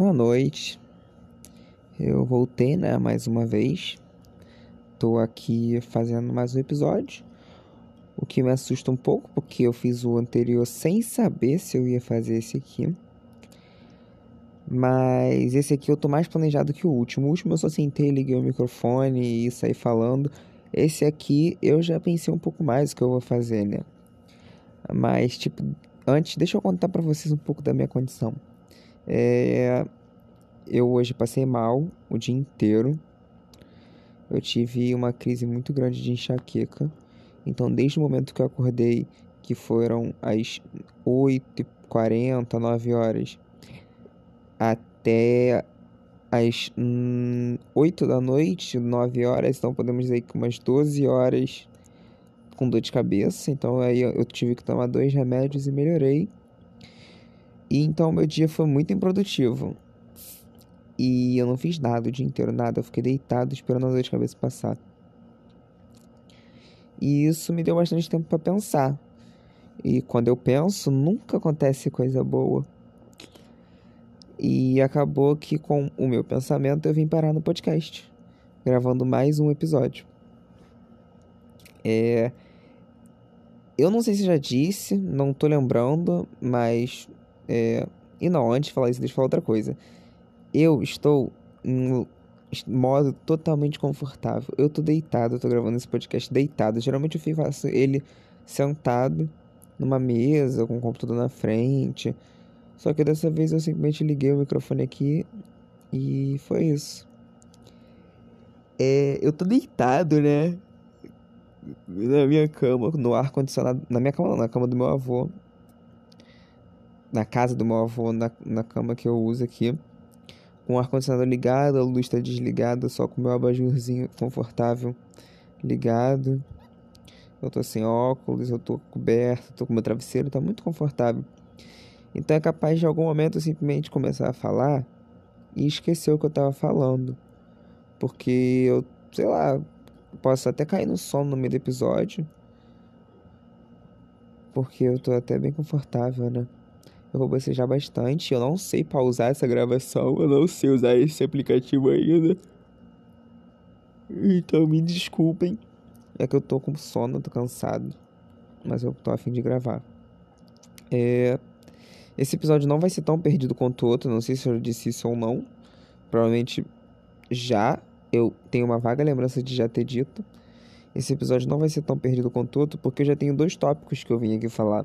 Boa noite. Eu voltei, né, mais uma vez. Tô aqui fazendo mais um episódio. O que me assusta um pouco, porque eu fiz o anterior sem saber se eu ia fazer esse aqui. Mas esse aqui eu tô mais planejado que o último. O último eu só sentei, liguei o microfone e saí falando. Esse aqui eu já pensei um pouco mais o que eu vou fazer, né? Mas, tipo, antes, deixa eu contar para vocês um pouco da minha condição. É, eu hoje passei mal o dia inteiro. Eu tive uma crise muito grande de enxaqueca. Então, desde o momento que eu acordei, que foram às 8h40, 9 horas, até às hum, 8 da noite, 9 horas, então podemos dizer que umas 12 horas com dor de cabeça. Então aí eu tive que tomar dois remédios e melhorei. E então meu dia foi muito improdutivo. E eu não fiz nada o dia inteiro, nada. Eu fiquei deitado esperando a dor de cabeça passar. E isso me deu bastante tempo para pensar. E quando eu penso, nunca acontece coisa boa. E acabou que com o meu pensamento eu vim parar no podcast, gravando mais um episódio. É... Eu não sei se já disse, não tô lembrando, mas. É... E não, antes de falar isso, deixa eu falar outra coisa. Eu estou em modo totalmente confortável. Eu tô deitado, eu tô gravando esse podcast deitado. Geralmente eu faço ele sentado numa mesa, com o computador na frente só que dessa vez eu simplesmente liguei o microfone aqui e foi isso. É, eu tô deitado, né? Na minha cama, no ar condicionado. Na minha cama, não, na cama do meu avô. Na casa do meu avô, na, na cama que eu uso aqui. Com o ar condicionado ligado, a luz tá desligada, só com o meu abajurzinho confortável ligado. Eu tô sem óculos, eu tô coberto, tô com meu travesseiro, tá muito confortável. Então é capaz de em algum momento eu simplesmente começar a falar e esquecer o que eu estava falando. Porque eu, sei lá, posso até cair no sono no meio do episódio. Porque eu tô até bem confortável, né? Eu vou bocejar bastante. Eu não sei pausar essa gravação. Eu não sei usar esse aplicativo ainda. Então me desculpem. É que eu tô com sono, tô cansado. Mas eu tô afim de gravar. É. Esse episódio não vai ser tão perdido quanto o outro, não sei se eu disse isso ou não. Provavelmente já. Eu tenho uma vaga lembrança de já ter dito. Esse episódio não vai ser tão perdido quanto o outro, porque eu já tenho dois tópicos que eu vim aqui falar.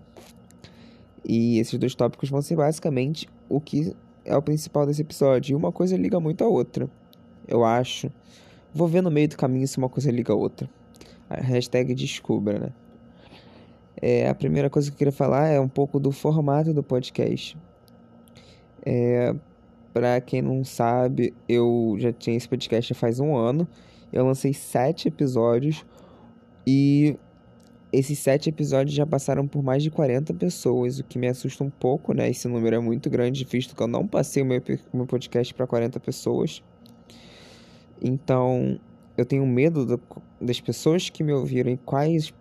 E esses dois tópicos vão ser basicamente o que é o principal desse episódio. E uma coisa liga muito à outra, eu acho. Vou ver no meio do caminho se uma coisa liga a outra. A hashtag descubra, né? É, a primeira coisa que eu queria falar é um pouco do formato do podcast. É, para quem não sabe, eu já tinha esse podcast faz um ano. Eu lancei sete episódios e esses sete episódios já passaram por mais de 40 pessoas, o que me assusta um pouco, né? Esse número é muito grande, visto que eu não passei o meu, meu podcast para 40 pessoas. Então, eu tenho medo do, das pessoas que me ouviram e quais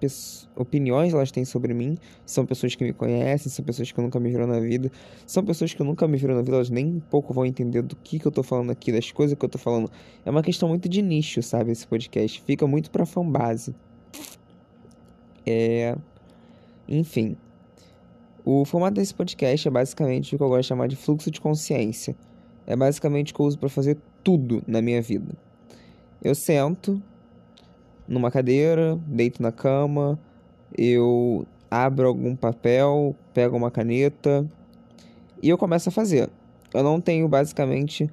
opiniões elas têm sobre mim. São pessoas que me conhecem, são pessoas que nunca me viram na vida. São pessoas que nunca me viram na vida, elas nem um pouco vão entender do que, que eu tô falando aqui, das coisas que eu tô falando. É uma questão muito de nicho, sabe? Esse podcast. Fica muito pra fanbase. É. Enfim. O formato desse podcast é basicamente o que eu gosto de chamar de fluxo de consciência. É basicamente o que eu uso para fazer tudo na minha vida. Eu sento numa cadeira, deito na cama, eu abro algum papel, pego uma caneta e eu começo a fazer. Eu não tenho basicamente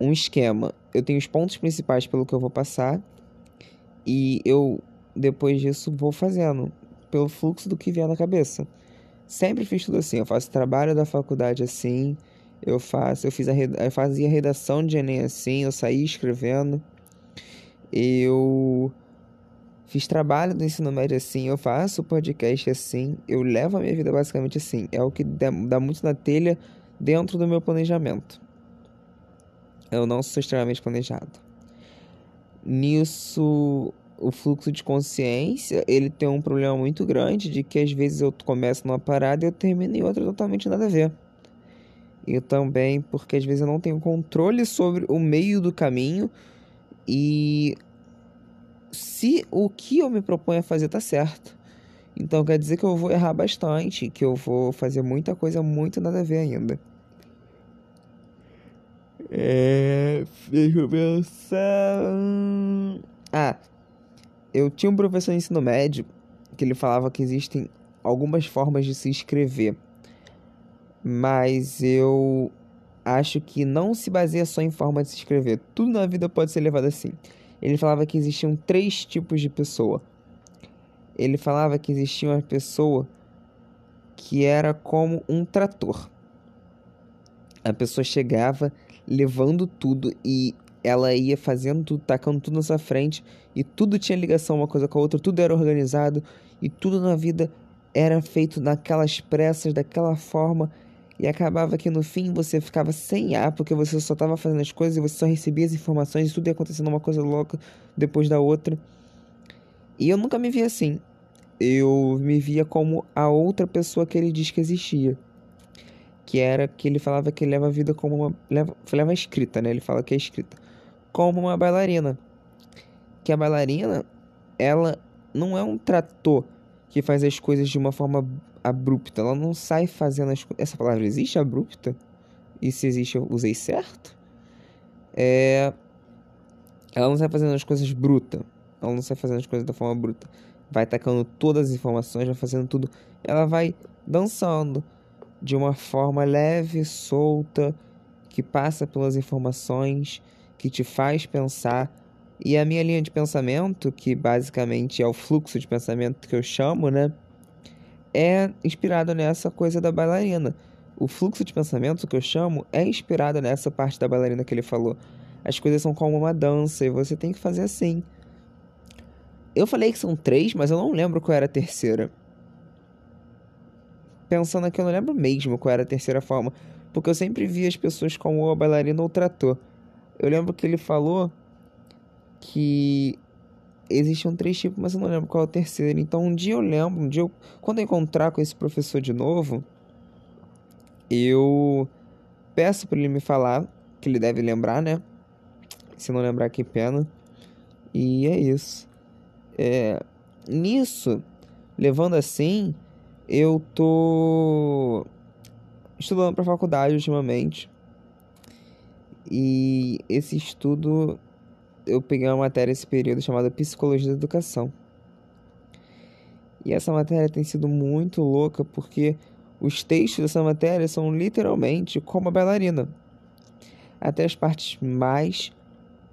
um esquema. Eu tenho os pontos principais pelo que eu vou passar e eu depois disso vou fazendo pelo fluxo do que vier na cabeça. Sempre fiz tudo assim. Eu faço trabalho da faculdade assim. Eu faço, eu fiz a eu fazia redação de Enem assim, eu saí escrevendo. Eu fiz trabalho do ensino médio assim, eu faço podcast assim, eu levo a minha vida basicamente assim. É o que dá muito na telha dentro do meu planejamento. Eu não sou extremamente planejado. Nisso, o fluxo de consciência, ele tem um problema muito grande de que às vezes eu começo numa parada e eu termino em outra totalmente nada a ver. e também porque às vezes eu não tenho controle sobre o meio do caminho e se o que eu me proponho a fazer tá certo. Então quer dizer que eu vou errar bastante, que eu vou fazer muita coisa muito nada a ver ainda. É. Deixa eu pensar. Ah, eu tinha um professor de ensino médio que ele falava que existem algumas formas de se inscrever, mas eu acho que não se baseia só em forma de se inscrever. Tudo na vida pode ser levado assim. Ele falava que existiam três tipos de pessoa. Ele falava que existia uma pessoa que era como um trator. A pessoa chegava levando tudo e ela ia fazendo tudo, tacando tudo na sua frente e tudo tinha ligação uma coisa com a outra, tudo era organizado e tudo na vida era feito naquelas pressas, daquela forma e acabava que no fim você ficava sem ar porque você só estava fazendo as coisas e você só recebia as informações e tudo ia acontecendo uma coisa louca depois da outra. E eu nunca me via assim. Eu me via como a outra pessoa que ele diz que existia que era que ele falava que leva a vida como uma. Leva, leva a escrita, né? Ele fala que é escrita. Como uma bailarina. Que a bailarina, ela não é um trator que faz as coisas de uma forma abrupta. Ela não sai fazendo as. Essa palavra existe, abrupta? E se existe, eu usei certo? É. Ela não sai fazendo as coisas bruta. Ela não sai fazendo as coisas da forma bruta. Vai tacando todas as informações, vai fazendo tudo. Ela vai dançando de uma forma leve, solta, que passa pelas informações, que te faz pensar. E a minha linha de pensamento, que basicamente é o fluxo de pensamento que eu chamo, né? É inspirado nessa coisa da bailarina. O fluxo de pensamento que eu chamo é inspirado nessa parte da bailarina que ele falou. As coisas são como uma dança e você tem que fazer assim. Eu falei que são três, mas eu não lembro qual era a terceira pensando aqui, eu não lembro mesmo qual era a terceira forma, porque eu sempre via as pessoas como o bailarina ou o trator. Eu lembro que ele falou que existiam três tipos, mas eu não lembro qual é o terceiro. Então um dia eu lembro, um dia eu, quando eu encontrar com esse professor de novo, eu peço para ele me falar, que ele deve lembrar, né? Se não lembrar, que pena. E é isso. É, nisso, levando assim, eu tô estudando para faculdade ultimamente. E esse estudo eu peguei uma matéria esse período chamada Psicologia da Educação. E essa matéria tem sido muito louca porque os textos dessa matéria são literalmente como a bailarina. Até as partes mais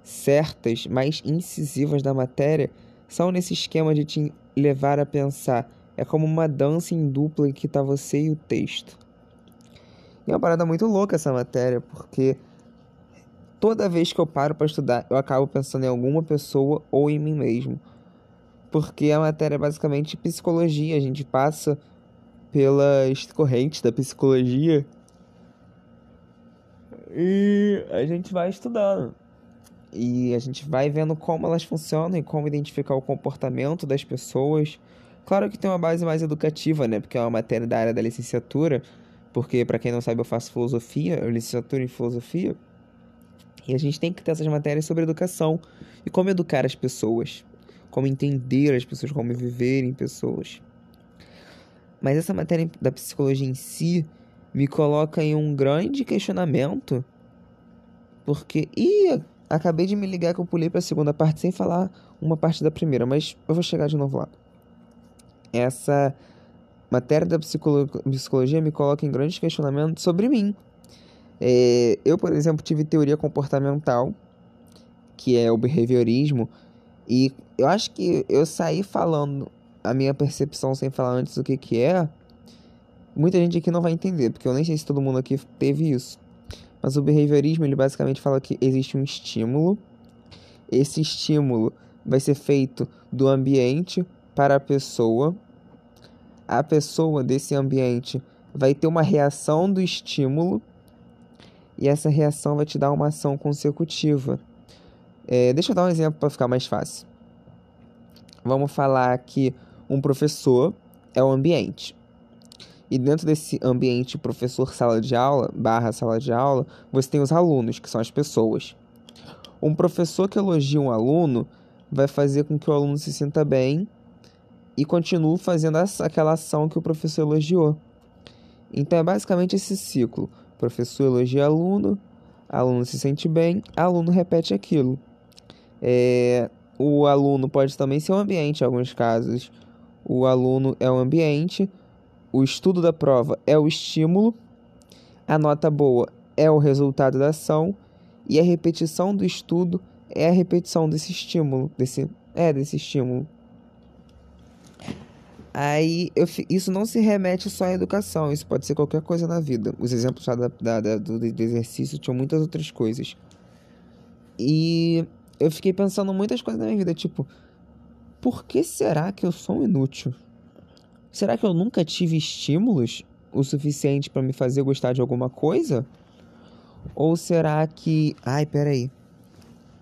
certas, mais incisivas da matéria são nesse esquema de te levar a pensar é como uma dança em dupla em que tá você e o texto. E é uma parada muito louca essa matéria, porque toda vez que eu paro para estudar, eu acabo pensando em alguma pessoa ou em mim mesmo. Porque a matéria é basicamente psicologia, a gente passa pelas correntes da psicologia e a gente vai estudando. E a gente vai vendo como elas funcionam e como identificar o comportamento das pessoas Claro que tem uma base mais educativa, né? Porque é uma matéria da área da licenciatura. Porque, para quem não sabe, eu faço filosofia, licenciatura em filosofia. E a gente tem que ter essas matérias sobre educação e como educar as pessoas, como entender as pessoas, como viverem pessoas. Mas essa matéria da psicologia em si me coloca em um grande questionamento, porque. Ih, acabei de me ligar que eu pulei para a segunda parte sem falar uma parte da primeira, mas eu vou chegar de novo lá essa matéria da psicologia me coloca em grandes questionamentos sobre mim. É, eu, por exemplo, tive teoria comportamental, que é o behaviorismo, e eu acho que eu saí falando a minha percepção sem falar antes o que, que é. Muita gente aqui não vai entender, porque eu nem sei se todo mundo aqui teve isso. Mas o behaviorismo, ele basicamente fala que existe um estímulo. Esse estímulo vai ser feito do ambiente para a pessoa, a pessoa desse ambiente vai ter uma reação do estímulo e essa reação vai te dar uma ação consecutiva. É, deixa eu dar um exemplo para ficar mais fácil. Vamos falar que um professor é o ambiente. E dentro desse ambiente professor-sala de aula, barra sala de aula, você tem os alunos, que são as pessoas. Um professor que elogia um aluno vai fazer com que o aluno se sinta bem e continue fazendo aquela ação que o professor elogiou. Então é basicamente esse ciclo: professor elogia aluno, aluno se sente bem, aluno repete aquilo. É, o aluno pode também ser um ambiente em alguns casos. O aluno é o ambiente, o estudo da prova é o estímulo, a nota boa é o resultado da ação e a repetição do estudo é a repetição desse estímulo, desse é desse estímulo. Aí eu, isso não se remete só à educação, isso pode ser qualquer coisa na vida. Os exemplos da, da, da, do, do exercício tinham muitas outras coisas. E eu fiquei pensando muitas coisas na minha vida, tipo, por que será que eu sou inútil? Será que eu nunca tive estímulos o suficiente para me fazer gostar de alguma coisa? Ou será que. Ai, peraí.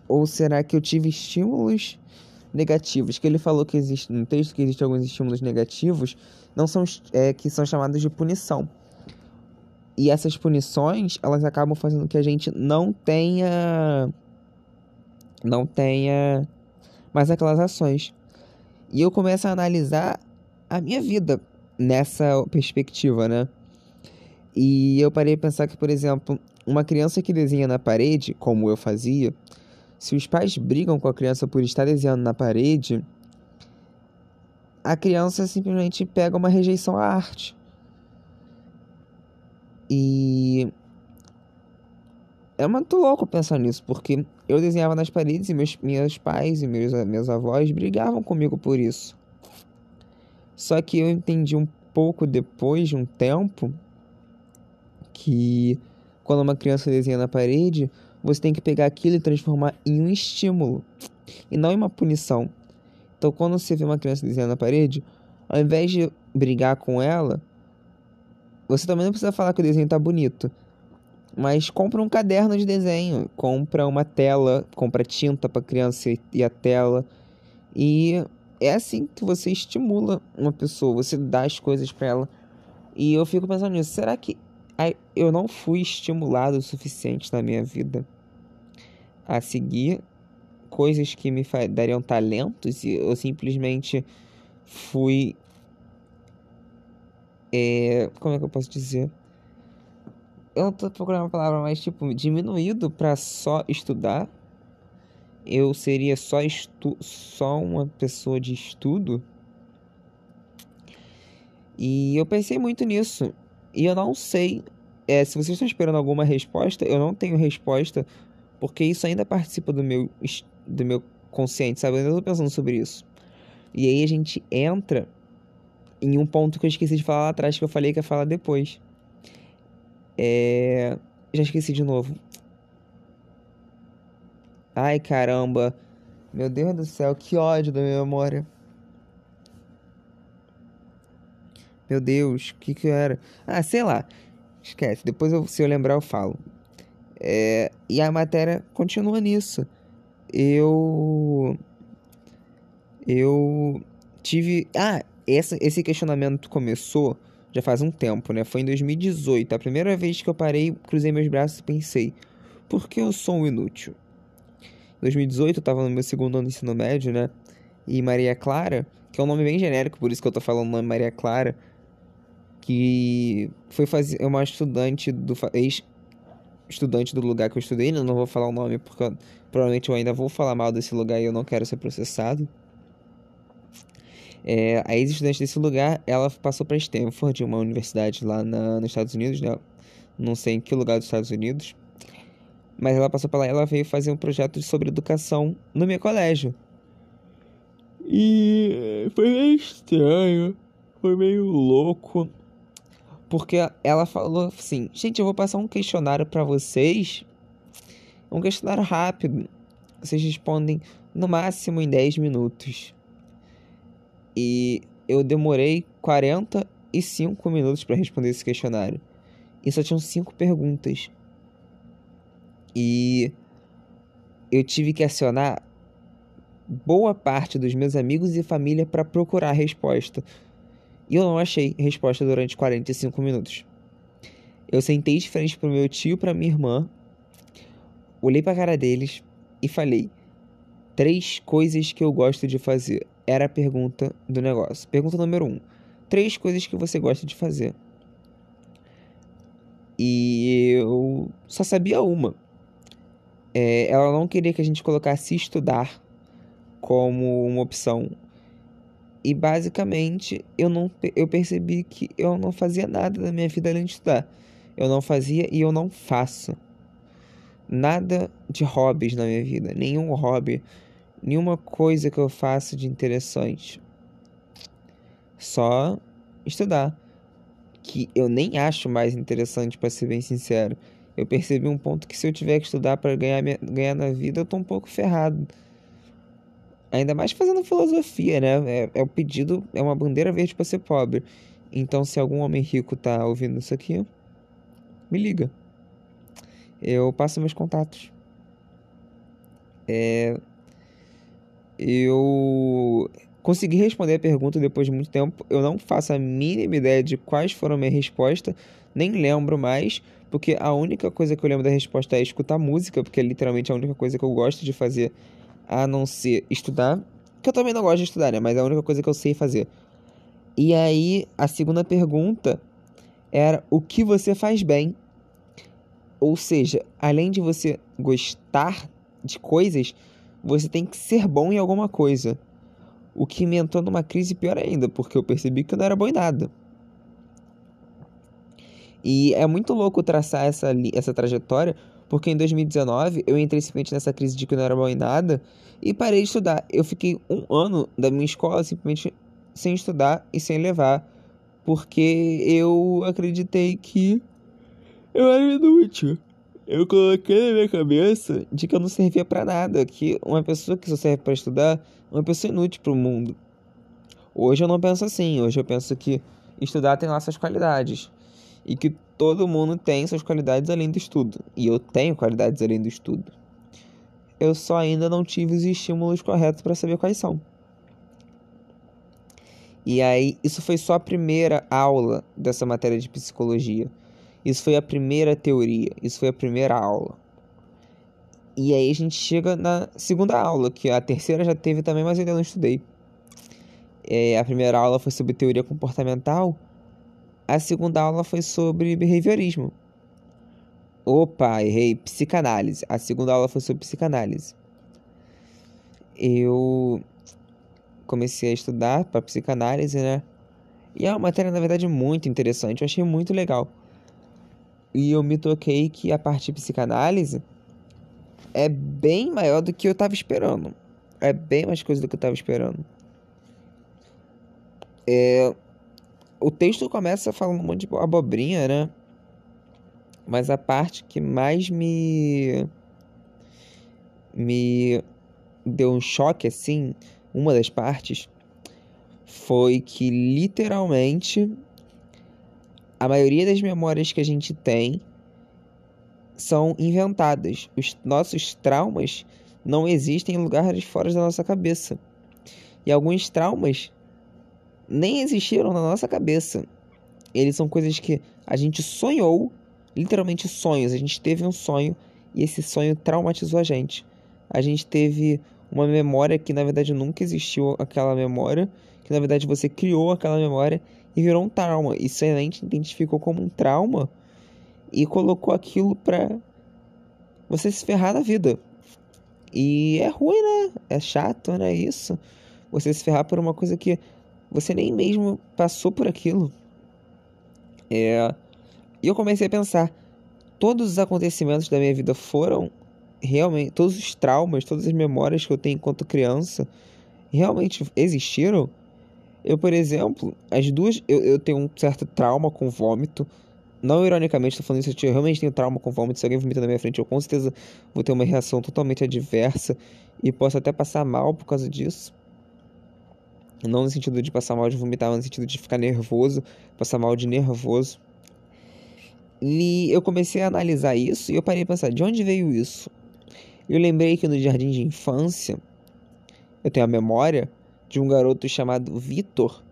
Ou será que eu tive estímulos negativos? Que ele falou que existe no texto que existem alguns estímulos negativos, não são é, que são chamados de punição. E essas punições, elas acabam fazendo que a gente não tenha não tenha mais aquelas ações. E eu começo a analisar a minha vida nessa perspectiva, né? E eu parei a pensar que, por exemplo, uma criança que desenha na parede, como eu fazia, se os pais brigam com a criança por estar desenhando na parede, a criança simplesmente pega uma rejeição à arte. E é muito louco pensar nisso, porque eu desenhava nas paredes e meus, meus pais e meus, meus avós brigavam comigo por isso. Só que eu entendi um pouco depois de um tempo que quando uma criança desenha na parede, você tem que pegar aquilo e transformar em um estímulo e não em uma punição. Então, quando você vê uma criança desenhando na parede, ao invés de brigar com ela, você também não precisa falar que o desenho está bonito. Mas compra um caderno de desenho, compra uma tela, compra tinta para criança e a tela. E é assim que você estimula uma pessoa, você dá as coisas para ela. E eu fico pensando nisso, será que eu não fui estimulado o suficiente na minha vida a seguir coisas que me dariam talentos e eu simplesmente fui é, como é que eu posso dizer? Eu não tô procurando uma palavra, mas tipo, diminuído para só estudar. Eu seria só estu só uma pessoa de estudo. E eu pensei muito nisso. E eu não sei. É, se vocês estão esperando alguma resposta, eu não tenho resposta. Porque isso ainda participa do meu, do meu consciente, sabe? Eu ainda tô pensando sobre isso. E aí a gente entra em um ponto que eu esqueci de falar lá atrás, que eu falei que ia falar depois. É... Já esqueci de novo. Ai, caramba. Meu Deus do céu, que ódio da minha memória. Meu Deus, o que que era? Ah, sei lá. Esquece, depois eu, se eu lembrar eu falo. É, e a matéria continua nisso. Eu. Eu tive. Ah, essa, esse questionamento começou já faz um tempo, né? Foi em 2018. A primeira vez que eu parei, cruzei meus braços e pensei: por que eu sou um inútil? Em 2018 eu tava no meu segundo ano de ensino médio, né? E Maria Clara, que é um nome bem genérico, por isso que eu tô falando nome Maria Clara, que foi fazer é uma estudante do ex estudante do lugar que eu estudei, né? não vou falar o nome porque provavelmente eu ainda vou falar mal desse lugar e eu não quero ser processado. É, a ex-estudante desse lugar, ela passou para Stanford, uma universidade lá na, nos Estados Unidos, né? não sei em que lugar dos Estados Unidos, mas ela passou para lá e ela veio fazer um projeto sobre educação no meu colégio. E foi meio estranho, foi meio louco, porque ela falou assim: gente, eu vou passar um questionário para vocês. Um questionário rápido. Vocês respondem no máximo em 10 minutos. E eu demorei 45 minutos para responder esse questionário. E só tinham 5 perguntas. E eu tive que acionar boa parte dos meus amigos e família para procurar a resposta. E eu não achei resposta durante 45 minutos. Eu sentei de frente pro meu tio e pra minha irmã, olhei pra cara deles e falei: Três coisas que eu gosto de fazer. Era a pergunta do negócio. Pergunta número um: Três coisas que você gosta de fazer. E eu só sabia uma. É, ela não queria que a gente colocasse estudar como uma opção. E basicamente eu não eu percebi que eu não fazia nada na minha vida além de estudar. Eu não fazia e eu não faço nada de hobbies na minha vida, nenhum hobby, nenhuma coisa que eu faça de interessante. Só estudar que eu nem acho mais interessante, para ser bem sincero. Eu percebi um ponto que se eu tiver que estudar para ganhar, ganhar na vida, eu tô um pouco ferrado. Ainda mais fazendo filosofia, né? É, é o pedido, é uma bandeira verde para ser pobre. Então, se algum homem rico tá ouvindo isso aqui, me liga. Eu passo meus contatos. É... Eu Consegui responder a pergunta depois de muito tempo. Eu não faço a mínima ideia de quais foram a minha resposta, nem lembro mais, porque a única coisa que eu lembro da resposta é escutar música, porque é literalmente a única coisa que eu gosto de fazer, a não ser estudar. Que eu também não gosto de estudar, né? Mas é a única coisa que eu sei fazer. E aí, a segunda pergunta era o que você faz bem. Ou seja, além de você gostar de coisas, você tem que ser bom em alguma coisa o que me entrou numa crise pior ainda, porque eu percebi que eu não era bom em nada. E é muito louco traçar essa, essa trajetória, porque em 2019 eu entrei simplesmente nessa crise de que eu não era bom em nada e parei de estudar. Eu fiquei um ano da minha escola simplesmente sem estudar e sem levar, porque eu acreditei que eu era inútil. Eu coloquei na minha cabeça de que eu não servia para nada, que uma pessoa que só serve para estudar uma pessoa inútil para o mundo. Hoje eu não penso assim. Hoje eu penso que estudar tem lá suas qualidades. E que todo mundo tem suas qualidades além do estudo. E eu tenho qualidades além do estudo. Eu só ainda não tive os estímulos corretos para saber quais são. E aí, isso foi só a primeira aula dessa matéria de psicologia. Isso foi a primeira teoria. Isso foi a primeira aula. E aí a gente chega na segunda aula, que a terceira já teve também, mas eu ainda não estudei. É, a primeira aula foi sobre teoria comportamental. A segunda aula foi sobre behaviorismo. Opa, errei. Psicanálise. A segunda aula foi sobre psicanálise. Eu comecei a estudar para psicanálise, né? E é uma matéria, na verdade, muito interessante. Eu achei muito legal. E eu me toquei que a parte de psicanálise é bem maior do que eu tava esperando. É bem mais coisa do que eu tava esperando. É... O texto começa falando um monte de abobrinha, né? Mas a parte que mais me. me deu um choque, assim, uma das partes, foi que literalmente a maioria das memórias que a gente tem são inventadas. Os nossos traumas não existem em lugares fora da nossa cabeça. E alguns traumas nem existiram na nossa cabeça. Eles são coisas que a gente sonhou, literalmente sonhos. A gente teve um sonho e esse sonho traumatizou a gente. A gente teve uma memória que na verdade nunca existiu aquela memória, que na verdade você criou aquela memória e virou um trauma. Isso a gente identificou como um trauma e colocou aquilo pra você se ferrar na vida. E é ruim, né? É chato, né? Isso. Você se ferrar por uma coisa que você nem mesmo passou por aquilo. É. E eu comecei a pensar: todos os acontecimentos da minha vida foram realmente. Todos os traumas, todas as memórias que eu tenho enquanto criança realmente existiram? Eu, por exemplo, as duas. Eu, eu tenho um certo trauma com vômito. Não ironicamente, estou falando isso, eu realmente tenho trauma com vômito. Se alguém vomita na minha frente, eu com certeza vou ter uma reação totalmente adversa e posso até passar mal por causa disso. Não no sentido de passar mal de vomitar, mas no sentido de ficar nervoso, passar mal de nervoso. E eu comecei a analisar isso e eu parei a pensar: de onde veio isso? Eu lembrei que no jardim de infância, eu tenho a memória de um garoto chamado Vitor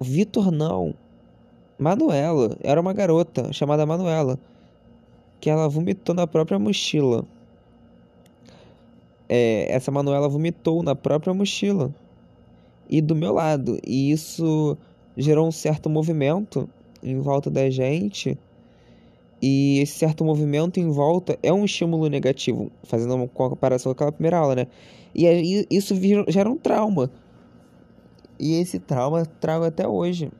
Vitor não. Manuela. Era uma garota chamada Manuela. Que ela vomitou na própria mochila. É, essa Manuela vomitou na própria mochila. E do meu lado. E isso gerou um certo movimento em volta da gente. E esse certo movimento em volta é um estímulo negativo, fazendo uma comparação com aquela primeira aula, né? E isso gera um trauma. E esse trauma trago até hoje.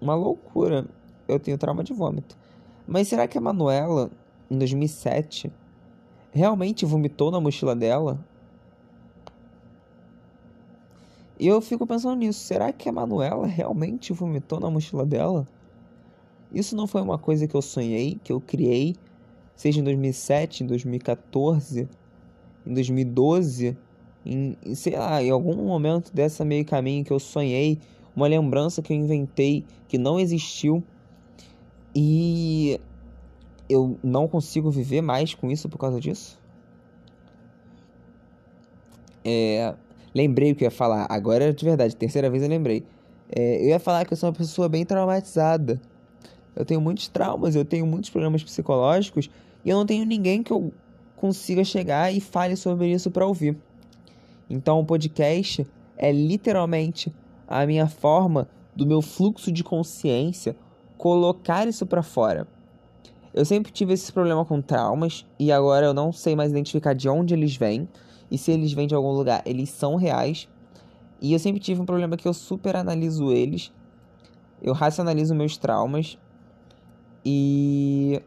Uma loucura. Eu tenho trauma de vômito. Mas será que a Manuela, em 2007, realmente vomitou na mochila dela? E eu fico pensando nisso. Será que a Manuela realmente vomitou na mochila dela? Isso não foi uma coisa que eu sonhei, que eu criei, seja em 2007, em 2014, em 2012, em, sei lá, em algum momento dessa meio caminho que eu sonhei, uma lembrança que eu inventei que não existiu e eu não consigo viver mais com isso por causa disso. É, lembrei o que eu ia falar, agora de verdade, terceira vez eu lembrei. É, eu ia falar que eu sou uma pessoa bem traumatizada. Eu tenho muitos traumas, eu tenho muitos problemas psicológicos e eu não tenho ninguém que eu consiga chegar e fale sobre isso para ouvir. Então o podcast é literalmente a minha forma do meu fluxo de consciência colocar isso para fora. Eu sempre tive esse problema com traumas e agora eu não sei mais identificar de onde eles vêm e se eles vêm de algum lugar, eles são reais. E eu sempre tive um problema que eu super analiso eles, eu racionalizo meus traumas e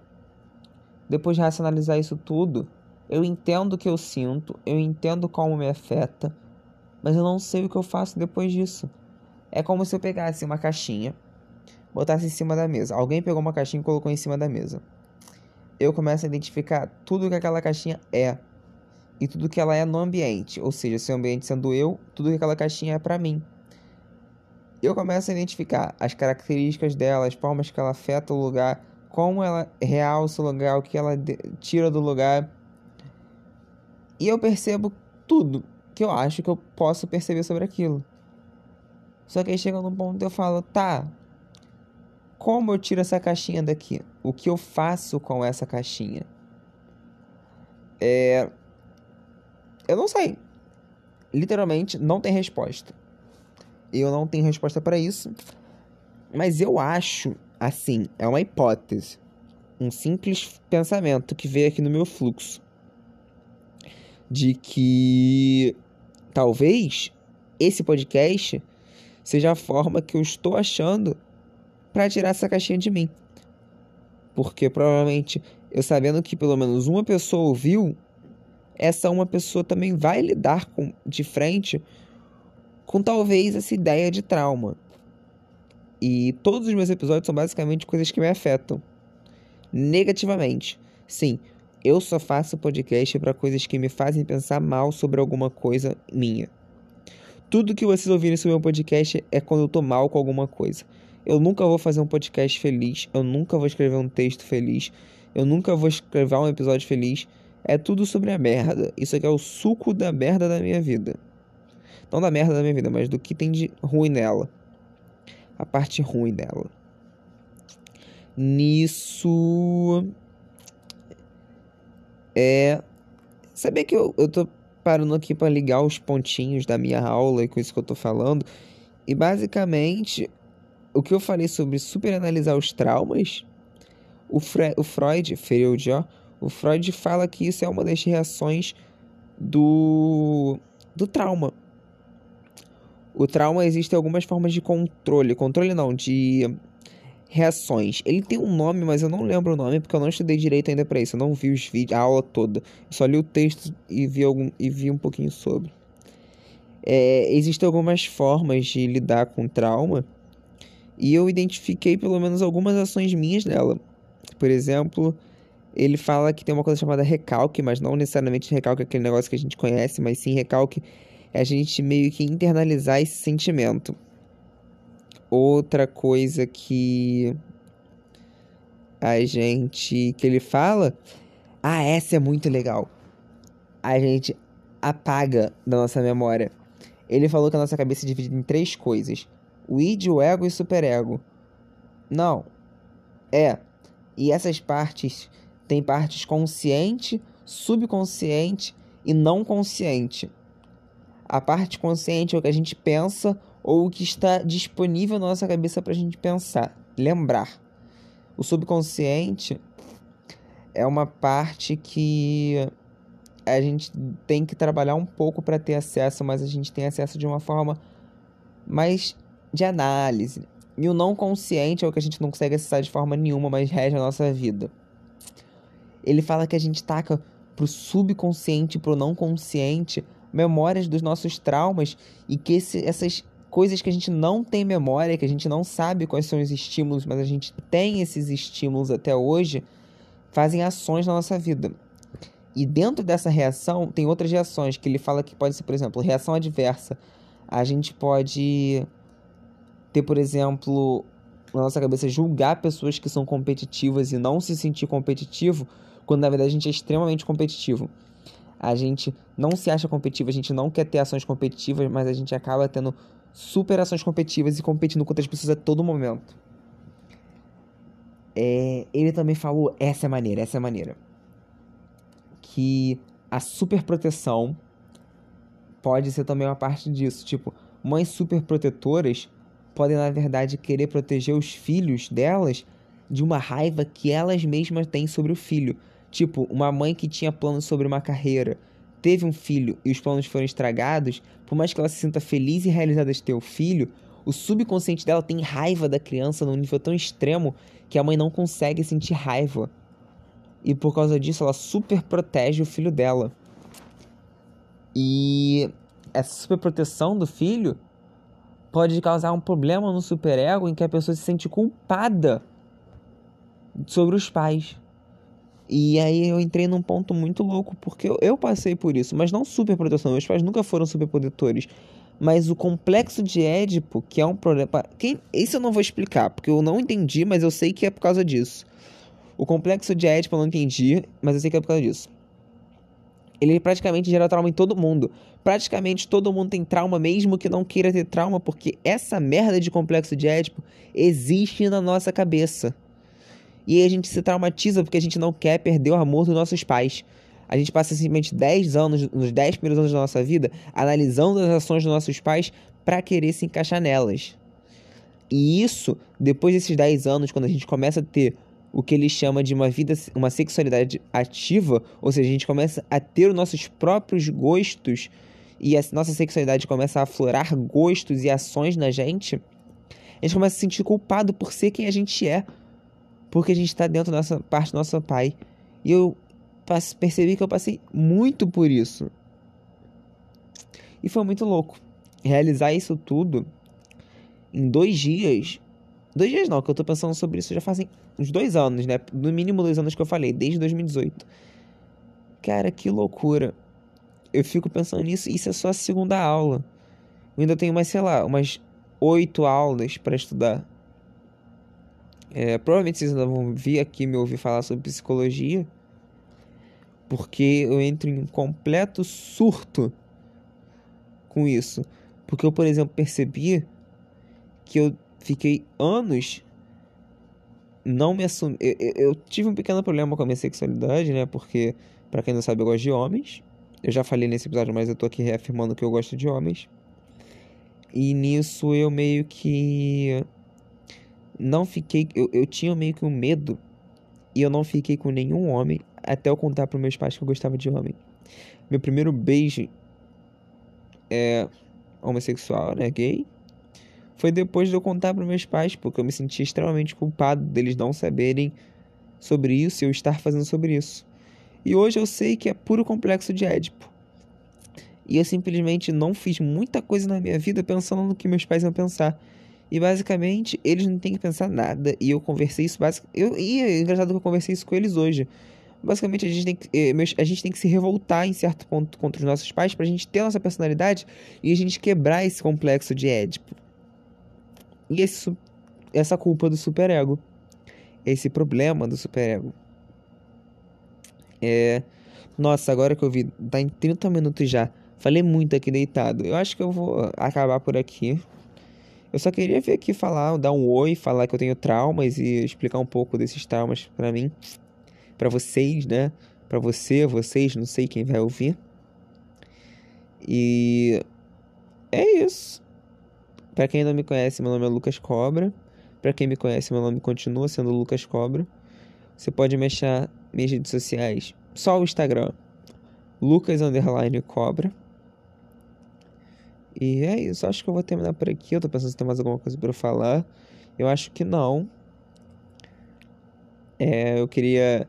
depois de racionalizar isso tudo, eu entendo o que eu sinto, eu entendo como me afeta, mas eu não sei o que eu faço depois disso. É como se eu pegasse uma caixinha, botasse em cima da mesa. Alguém pegou uma caixinha e colocou em cima da mesa. Eu começo a identificar tudo que aquela caixinha é e tudo que ela é no ambiente, ou seja, se o ambiente sendo eu, tudo que aquela caixinha é para mim eu começo a identificar as características dela, as formas que ela afeta o lugar, como ela realça o lugar, o que ela tira do lugar. E eu percebo tudo que eu acho que eu posso perceber sobre aquilo. Só que aí chega num ponto eu falo, tá, como eu tiro essa caixinha daqui? O que eu faço com essa caixinha? É. Eu não sei. Literalmente, não tem resposta. Eu não tenho resposta para isso. Mas eu acho, assim, é uma hipótese. Um simples pensamento que veio aqui no meu fluxo. De que talvez esse podcast seja a forma que eu estou achando para tirar essa caixinha de mim. Porque provavelmente eu sabendo que pelo menos uma pessoa ouviu, essa uma pessoa também vai lidar com, de frente com talvez essa ideia de trauma. E todos os meus episódios são basicamente coisas que me afetam negativamente. Sim, eu só faço podcast para coisas que me fazem pensar mal sobre alguma coisa minha. Tudo que vocês ouvirem sobre meu podcast é quando eu tô mal com alguma coisa. Eu nunca vou fazer um podcast feliz, eu nunca vou escrever um texto feliz, eu nunca vou escrever um episódio feliz. É tudo sobre a merda. Isso aqui é o suco da merda da minha vida. Não da merda da minha vida, mas do que tem de ruim nela. A parte ruim dela. Nisso. É. Saber que eu, eu tô parando aqui para ligar os pontinhos da minha aula e com isso que eu tô falando. E basicamente, o que eu falei sobre superanalisar os traumas, o, Fre o Freud, Freud, ó, o Freud fala que isso é uma das reações do, do trauma. O trauma existe algumas formas de controle. Controle não, de reações. Ele tem um nome, mas eu não lembro o nome porque eu não estudei direito ainda para isso. Eu não vi os vídeos, a aula toda. Eu só li o texto e vi, algum, e vi um pouquinho sobre. É, existem algumas formas de lidar com trauma e eu identifiquei pelo menos algumas ações minhas dela. Por exemplo, ele fala que tem uma coisa chamada recalque, mas não necessariamente recalque é aquele negócio que a gente conhece, mas sim recalque é a gente meio que internalizar esse sentimento. Outra coisa que a gente que ele fala, ah, essa é muito legal. A gente apaga da nossa memória. Ele falou que a nossa cabeça é dividida em três coisas: O id, o ego e o superego. Não. É. E essas partes tem partes consciente, subconsciente e não consciente. A parte consciente é o que a gente pensa ou o que está disponível na nossa cabeça para a gente pensar, lembrar. O subconsciente é uma parte que a gente tem que trabalhar um pouco para ter acesso, mas a gente tem acesso de uma forma mais de análise. E o não consciente é o que a gente não consegue acessar de forma nenhuma, mas rege a nossa vida. Ele fala que a gente taca pro subconsciente, pro não consciente, memórias dos nossos traumas e que esse, essas coisas que a gente não tem memória, que a gente não sabe quais são os estímulos, mas a gente tem esses estímulos até hoje, fazem ações na nossa vida. E dentro dessa reação, tem outras reações que ele fala que pode ser, por exemplo, reação adversa. A gente pode ter, por exemplo, na nossa cabeça, julgar pessoas que são competitivas e não se sentir competitivo, quando na verdade a gente é extremamente competitivo. A gente não se acha competitivo, a gente não quer ter ações competitivas, mas a gente acaba tendo super ações competitivas e competindo com outras pessoas a todo momento. É, ele também falou, essa é maneira, essa é maneira. Que a super proteção pode ser também uma parte disso. Tipo, mães super protetoras podem, na verdade, querer proteger os filhos delas de uma raiva que elas mesmas têm sobre o filho. Tipo, uma mãe que tinha planos sobre uma carreira, teve um filho e os planos foram estragados, por mais que ela se sinta feliz e realizada de ter o filho, o subconsciente dela tem raiva da criança num nível tão extremo que a mãe não consegue sentir raiva. E por causa disso, ela super protege o filho dela. E essa super proteção do filho pode causar um problema no superego em que a pessoa se sente culpada sobre os pais. E aí eu entrei num ponto muito louco, porque eu, eu passei por isso, mas não super proteção. Meus pais nunca foram super protetores. Mas o complexo de Édipo, que é um problema. Quem... Esse eu não vou explicar, porque eu não entendi, mas eu sei que é por causa disso. O complexo de Édipo eu não entendi, mas eu sei que é por causa disso. Ele praticamente gera trauma em todo mundo. Praticamente todo mundo tem trauma, mesmo que não queira ter trauma, porque essa merda de complexo de Édipo existe na nossa cabeça. E aí a gente se traumatiza porque a gente não quer perder o amor dos nossos pais. A gente passa simplesmente 10 anos, nos 10 primeiros anos da nossa vida, analisando as ações dos nossos pais para querer se encaixar nelas. E isso, depois desses 10 anos, quando a gente começa a ter o que ele chama de uma vida, uma sexualidade ativa, ou seja, a gente começa a ter os nossos próprios gostos e a nossa sexualidade começa a aflorar gostos e ações na gente, a gente começa a se sentir culpado por ser quem a gente é, porque a gente está dentro dessa parte do nosso pai. E eu percebi que eu passei muito por isso. E foi muito louco. Realizar isso tudo em dois dias Dois dias não, que eu tô pensando sobre isso já fazem uns dois anos, né? No mínimo dois anos que eu falei, desde 2018. Cara, que loucura. Eu fico pensando nisso, isso é só a segunda aula. Eu ainda tenho mais, sei lá, umas oito aulas para estudar. É, provavelmente vocês ainda vão vir aqui me ouvir falar sobre psicologia. Porque eu entro em um completo surto com isso. Porque eu, por exemplo, percebi que eu fiquei anos não me assumi. Eu, eu, tive um pequeno problema com a minha sexualidade, né? Porque, para quem não sabe, eu gosto de homens. Eu já falei nesse episódio, mas eu tô aqui reafirmando que eu gosto de homens. E nisso eu meio que. Não fiquei. Eu, eu tinha meio que um medo. E eu não fiquei com nenhum homem até eu contar para meus pais que eu gostava de homem. Meu primeiro beijo é homossexual, né? Gay foi depois de eu contar para meus pais, porque eu me senti extremamente culpado deles não saberem sobre isso e eu estar fazendo sobre isso. E hoje eu sei que é puro complexo de Édipo. E eu simplesmente não fiz muita coisa na minha vida pensando no que meus pais iam pensar. E basicamente, eles não têm que pensar nada. E eu conversei isso basic... eu E é engraçado que eu conversei isso com eles hoje. Basicamente, a gente tem que, eh, a gente tem que se revoltar em certo ponto contra os nossos pais pra gente ter nossa personalidade e a gente quebrar esse complexo de Édipo. E esse, essa culpa do superego. Esse problema do superego. É. Nossa, agora que eu vi, tá em 30 minutos já. Falei muito aqui deitado. Eu acho que eu vou acabar por aqui. Eu só queria vir aqui falar, dar um oi, falar que eu tenho traumas e explicar um pouco desses traumas para mim, para vocês, né? Para você, vocês, não sei quem vai ouvir. E é isso. Para quem não me conhece, meu nome é Lucas Cobra. Para quem me conhece, meu nome continua sendo Lucas Cobra. Você pode me achar minhas redes sociais, só o Instagram, Lucas Cobra. E é isso, acho que eu vou terminar por aqui. Eu tô pensando se tem mais alguma coisa para falar. Eu acho que não. É, eu queria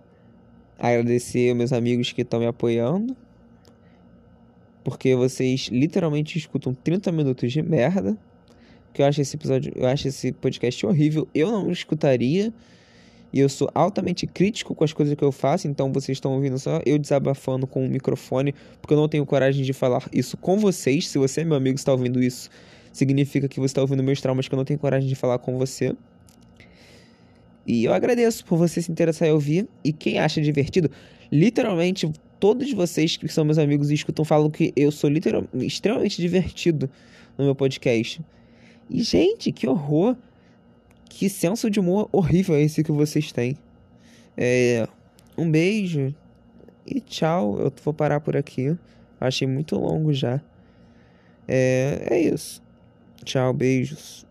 agradecer meus amigos que estão me apoiando. Porque vocês literalmente escutam 30 minutos de merda que eu acho esse episódio, eu acho esse podcast horrível. Eu não escutaria. E eu sou altamente crítico com as coisas que eu faço, então vocês estão ouvindo só eu desabafando com o microfone, porque eu não tenho coragem de falar isso com vocês. Se você, meu amigo, está ouvindo isso, significa que você está ouvindo meus traumas que eu não tenho coragem de falar com você. E eu agradeço por você se interessar em ouvir. E quem acha divertido, literalmente, todos vocês que são meus amigos e escutam falam que eu sou literalmente extremamente divertido no meu podcast. E, gente, que horror! Que senso de humor horrível é esse que vocês têm. É, um beijo e tchau. Eu vou parar por aqui. Achei muito longo já. É, é isso. Tchau, beijos.